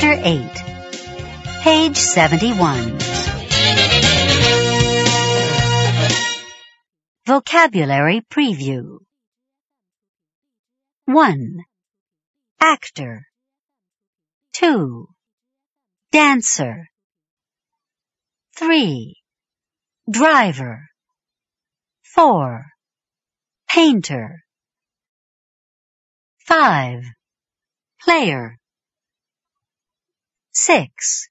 Chapter 8 Page 71 Vocabulary Preview 1. Actor 2. Dancer 3. Driver 4. Painter 5. Player 6.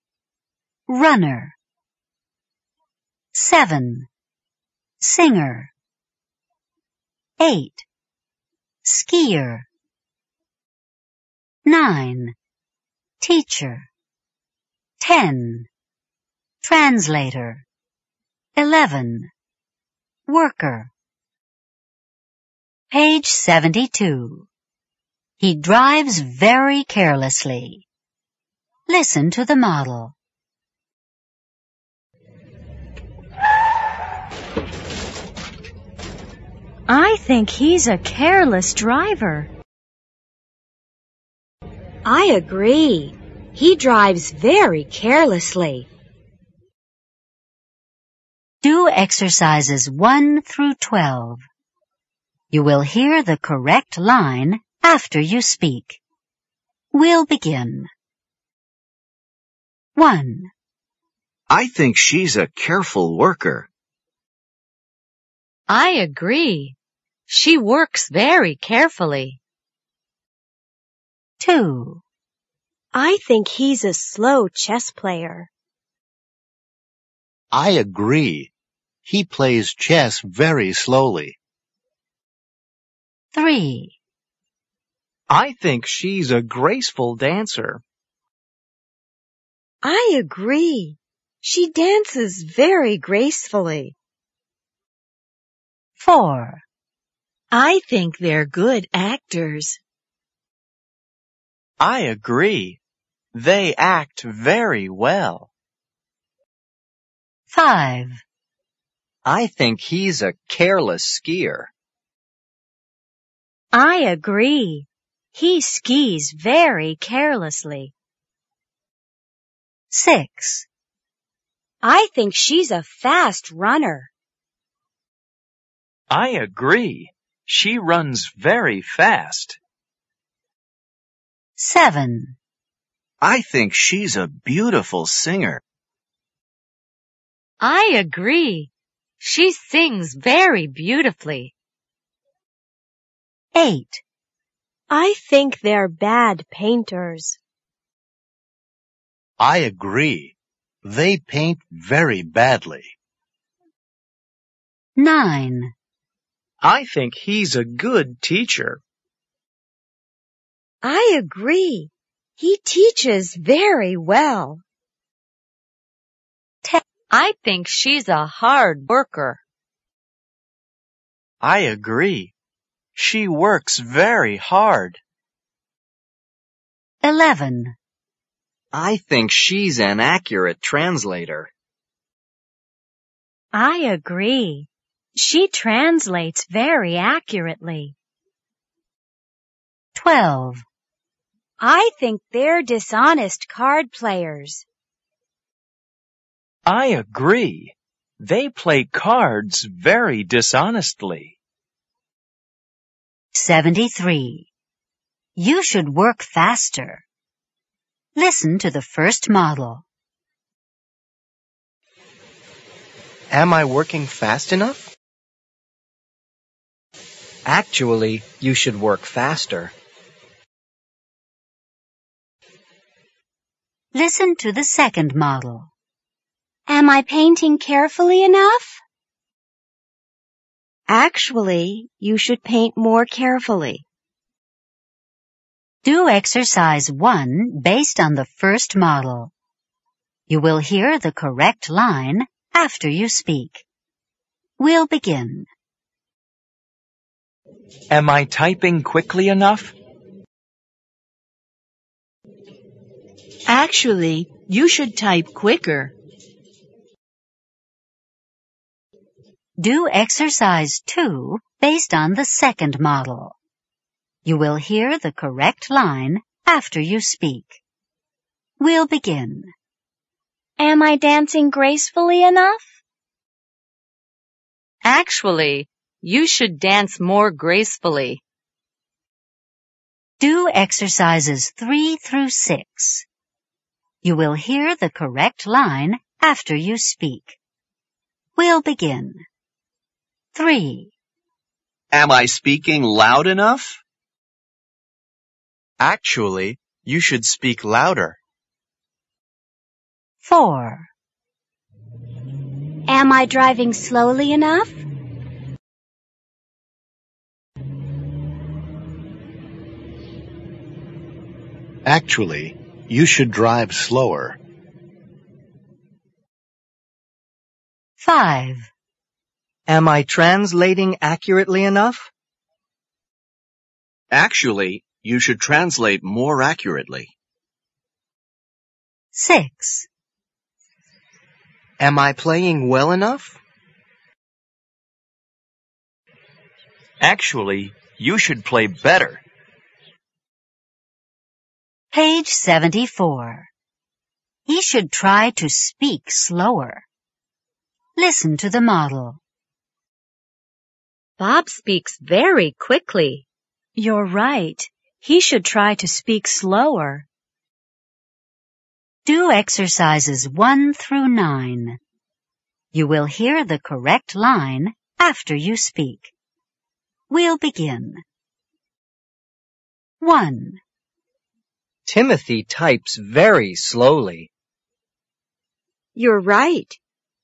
Runner 7. Singer 8. Skier 9. Teacher 10. Translator 11. Worker Page 72. He drives very carelessly. Listen to the model. I think he's a careless driver. I agree. He drives very carelessly. Do exercises 1 through 12. You will hear the correct line after you speak. We'll begin. 1. I think she's a careful worker. I agree. She works very carefully. 2. I think he's a slow chess player. I agree. He plays chess very slowly. 3. I think she's a graceful dancer. I agree. She dances very gracefully. 4. I think they're good actors. I agree. They act very well. 5. I think he's a careless skier. I agree. He skis very carelessly. 6. I think she's a fast runner. I agree. She runs very fast. 7. I think she's a beautiful singer. I agree. She sings very beautifully. 8. I think they're bad painters. I agree. They paint very badly. 9. I think he's a good teacher. I agree. He teaches very well. I think she's a hard worker. I agree. She works very hard. 11. I think she's an accurate translator. I agree. She translates very accurately. 12. I think they're dishonest card players. I agree. They play cards very dishonestly. 73. You should work faster. Listen to the first model. Am I working fast enough? Actually, you should work faster. Listen to the second model. Am I painting carefully enough? Actually, you should paint more carefully. Do exercise 1 based on the first model. You will hear the correct line after you speak. We'll begin. Am I typing quickly enough? Actually, you should type quicker. Do exercise 2 based on the second model. You will hear the correct line after you speak. We'll begin. Am I dancing gracefully enough? Actually, you should dance more gracefully. Do exercises 3 through 6. You will hear the correct line after you speak. We'll begin. 3. Am I speaking loud enough? Actually, you should speak louder. 4. Am I driving slowly enough? Actually, you should drive slower. 5. Am I translating accurately enough? Actually, you should translate more accurately. 6. Am I playing well enough? Actually, you should play better. Page 74. He should try to speak slower. Listen to the model. Bob speaks very quickly. You're right. He should try to speak slower. Do exercises 1 through 9. You will hear the correct line after you speak. We'll begin. 1. Timothy types very slowly. You're right.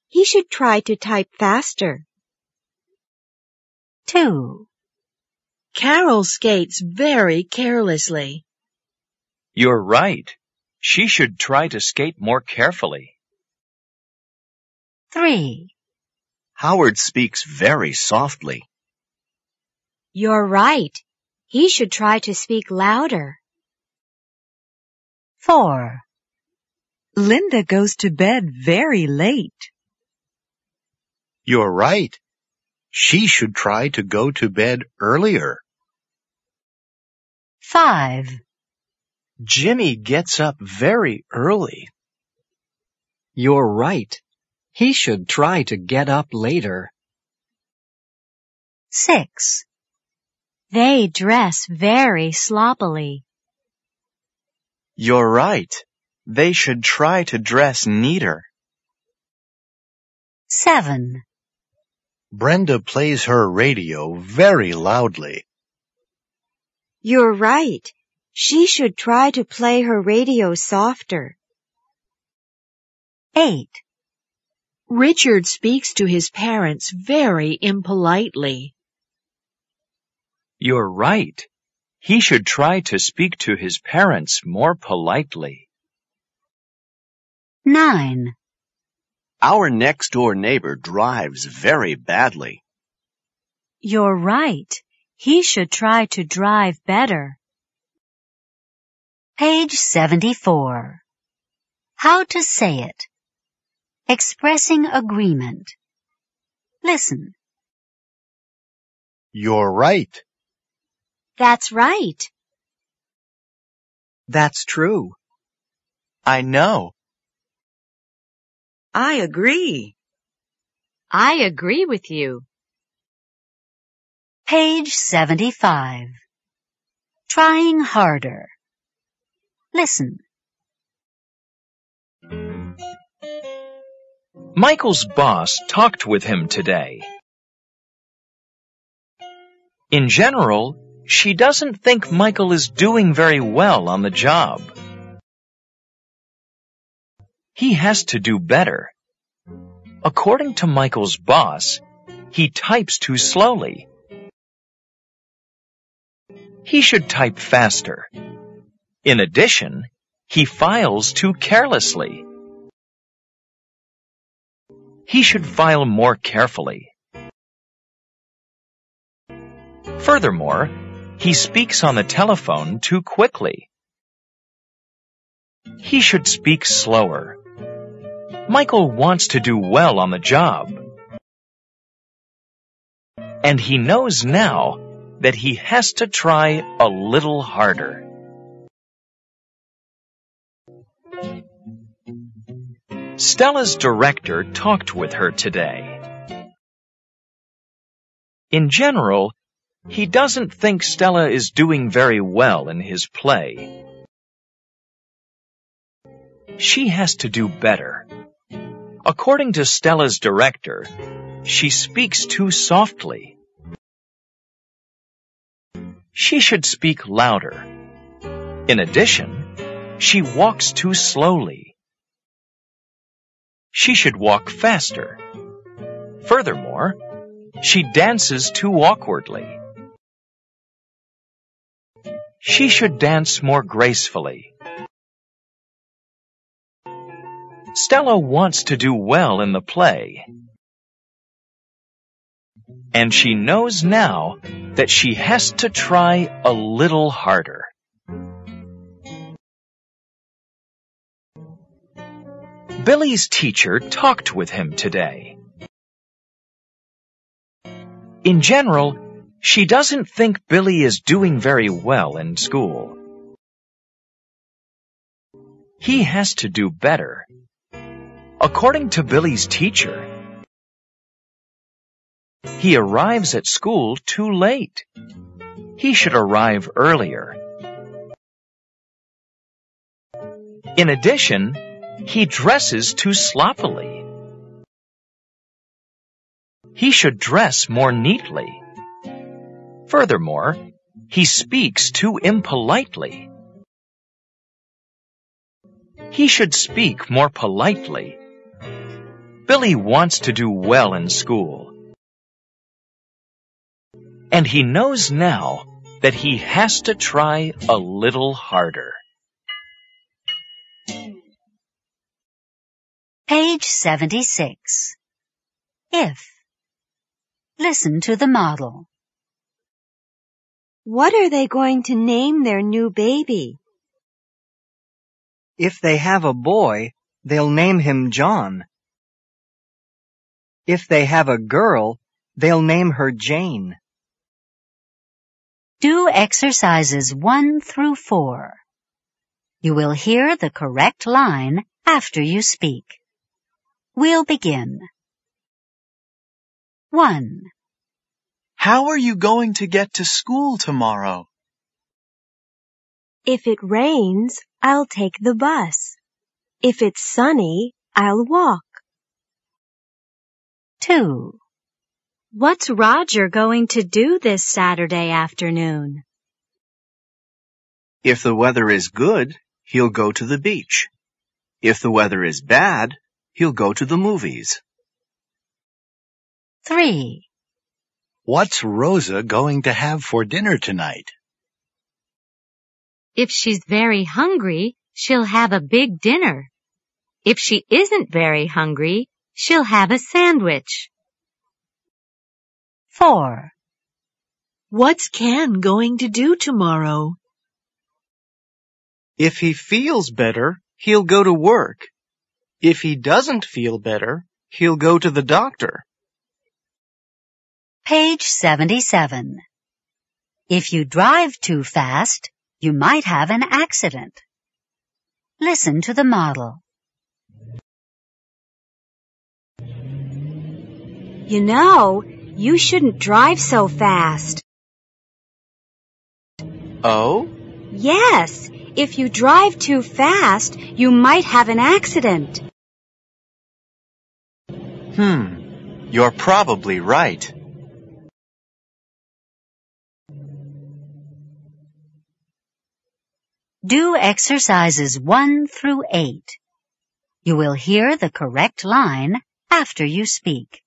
He should try to type faster. 2. Carol skates very carelessly. You're right. She should try to skate more carefully. 3. Howard speaks very softly. You're right. He should try to speak louder. 4. Linda goes to bed very late. You're right. She should try to go to bed earlier. 5. Jimmy gets up very early. You're right. He should try to get up later. 6. They dress very sloppily. You're right. They should try to dress neater. 7. Brenda plays her radio very loudly. You're right. She should try to play her radio softer. 8. Richard speaks to his parents very impolitely. You're right. He should try to speak to his parents more politely. 9. Our next door neighbor drives very badly. You're right. He should try to drive better. Page 74. How to say it. Expressing agreement. Listen. You're right. That's right. That's true. I know. I agree. I agree with you. Page 75. Trying harder. Listen. Michael's boss talked with him today. In general, she doesn't think Michael is doing very well on the job. He has to do better. According to Michael's boss, he types too slowly. He should type faster. In addition, he files too carelessly. He should file more carefully. Furthermore, he speaks on the telephone too quickly. He should speak slower. Michael wants to do well on the job. And he knows now that he has to try a little harder. Stella's director talked with her today. In general, he doesn't think Stella is doing very well in his play. She has to do better. According to Stella's director, she speaks too softly. She should speak louder. In addition, she walks too slowly. She should walk faster. Furthermore, she dances too awkwardly. She should dance more gracefully. Stella wants to do well in the play. And she knows now that she has to try a little harder. Billy's teacher talked with him today. In general, she doesn't think Billy is doing very well in school. He has to do better. According to Billy's teacher, he arrives at school too late. He should arrive earlier. In addition, he dresses too sloppily. He should dress more neatly. Furthermore, he speaks too impolitely. He should speak more politely. Billy wants to do well in school. And he knows now that he has to try a little harder. Page 76. If. Listen to the model. What are they going to name their new baby? If they have a boy, they'll name him John. If they have a girl, they'll name her Jane. Do exercises 1 through 4. You will hear the correct line after you speak. We'll begin. 1. How are you going to get to school tomorrow? If it rains, I'll take the bus. If it's sunny, I'll walk. 2. What's Roger going to do this Saturday afternoon? If the weather is good, he'll go to the beach. If the weather is bad, he'll go to the movies. 3. What's Rosa going to have for dinner tonight? If she's very hungry, she'll have a big dinner. If she isn't very hungry, she'll have a sandwich. 4. What's Ken going to do tomorrow? If he feels better, he'll go to work. If he doesn't feel better, he'll go to the doctor. Page 77. If you drive too fast, you might have an accident. Listen to the model. You know, you shouldn't drive so fast. Oh? Yes, if you drive too fast, you might have an accident. Hmm. You're probably right. Do exercises 1 through 8. You will hear the correct line after you speak.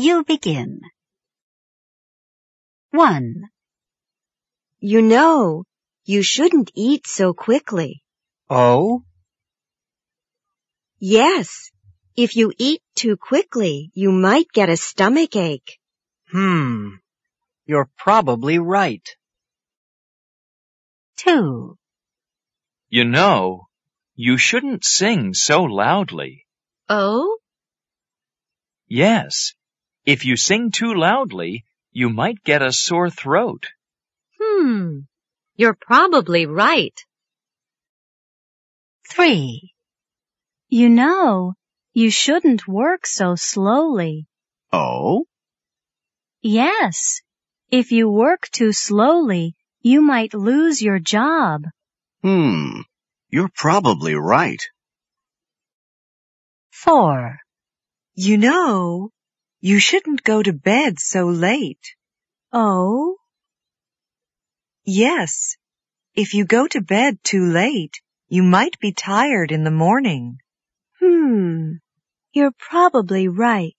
You begin. 1. You know, you shouldn't eat so quickly. Oh? Yes, if you eat too quickly, you might get a stomach ache. Hmm. You're probably right. 2. You know, you shouldn't sing so loudly. Oh? Yes. If you sing too loudly, you might get a sore throat. Hmm. You're probably right. 3. You know, you shouldn't work so slowly. Oh? Yes. If you work too slowly, you might lose your job. Hmm. You're probably right. 4. You know, you shouldn't go to bed so late. Oh? Yes. If you go to bed too late, you might be tired in the morning. Hmm. You're probably right.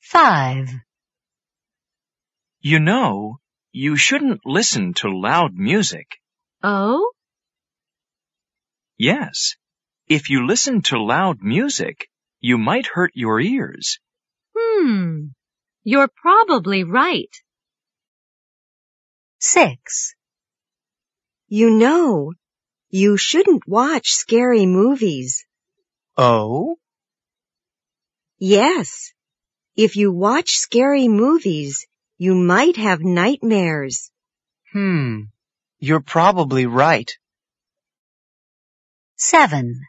5. You know, you shouldn't listen to loud music. Oh? Yes. If you listen to loud music, you might hurt your ears. Hmm. You're probably right. 6. You know, you shouldn't watch scary movies. Oh? Yes. If you watch scary movies, you might have nightmares. Hmm. You're probably right. 7.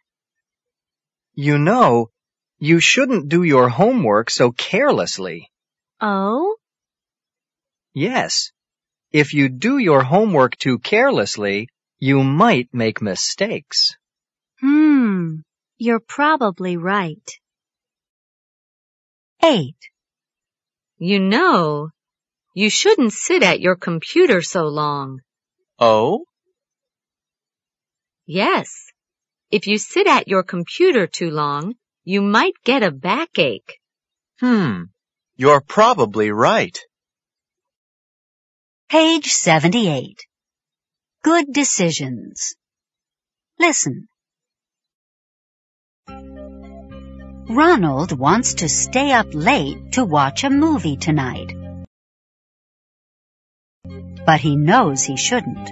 You know, you shouldn't do your homework so carelessly. Oh? Yes. If you do your homework too carelessly, you might make mistakes. Hmm. You're probably right. 8. You know, you shouldn't sit at your computer so long. Oh? Yes. If you sit at your computer too long, you might get a backache. Hmm. You're probably right. Page 78. Good decisions. Listen. Ronald wants to stay up late to watch a movie tonight. But he knows he shouldn't.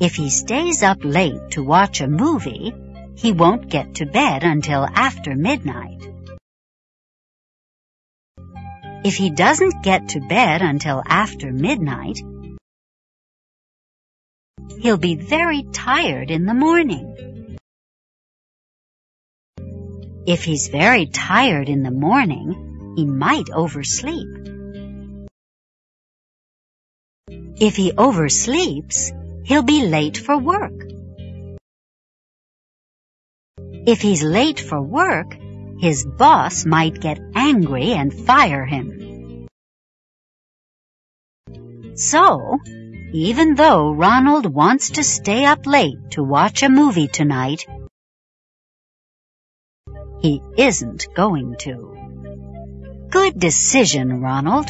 If he stays up late to watch a movie, he won't get to bed until after midnight. If he doesn't get to bed until after midnight, he'll be very tired in the morning. If he's very tired in the morning, he might oversleep. If he oversleeps, he'll be late for work. If he's late for work, his boss might get angry and fire him. So, even though Ronald wants to stay up late to watch a movie tonight, he isn't going to. Good decision, Ronald.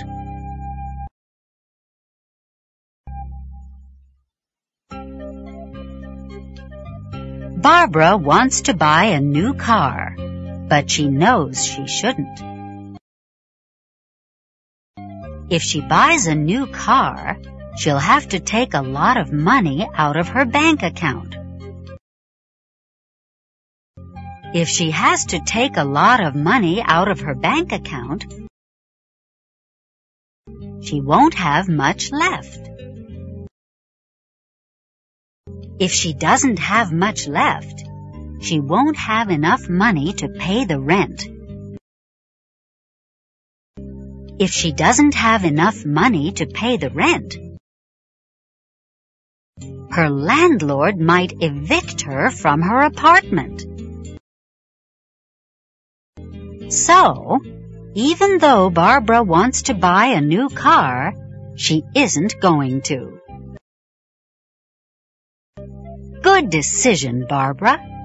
Barbara wants to buy a new car, but she knows she shouldn't. If she buys a new car, she'll have to take a lot of money out of her bank account. If she has to take a lot of money out of her bank account, she won't have much left. If she doesn't have much left, she won't have enough money to pay the rent. If she doesn't have enough money to pay the rent, her landlord might evict her from her apartment. So, even though Barbara wants to buy a new car, she isn't going to. Good decision, Barbara.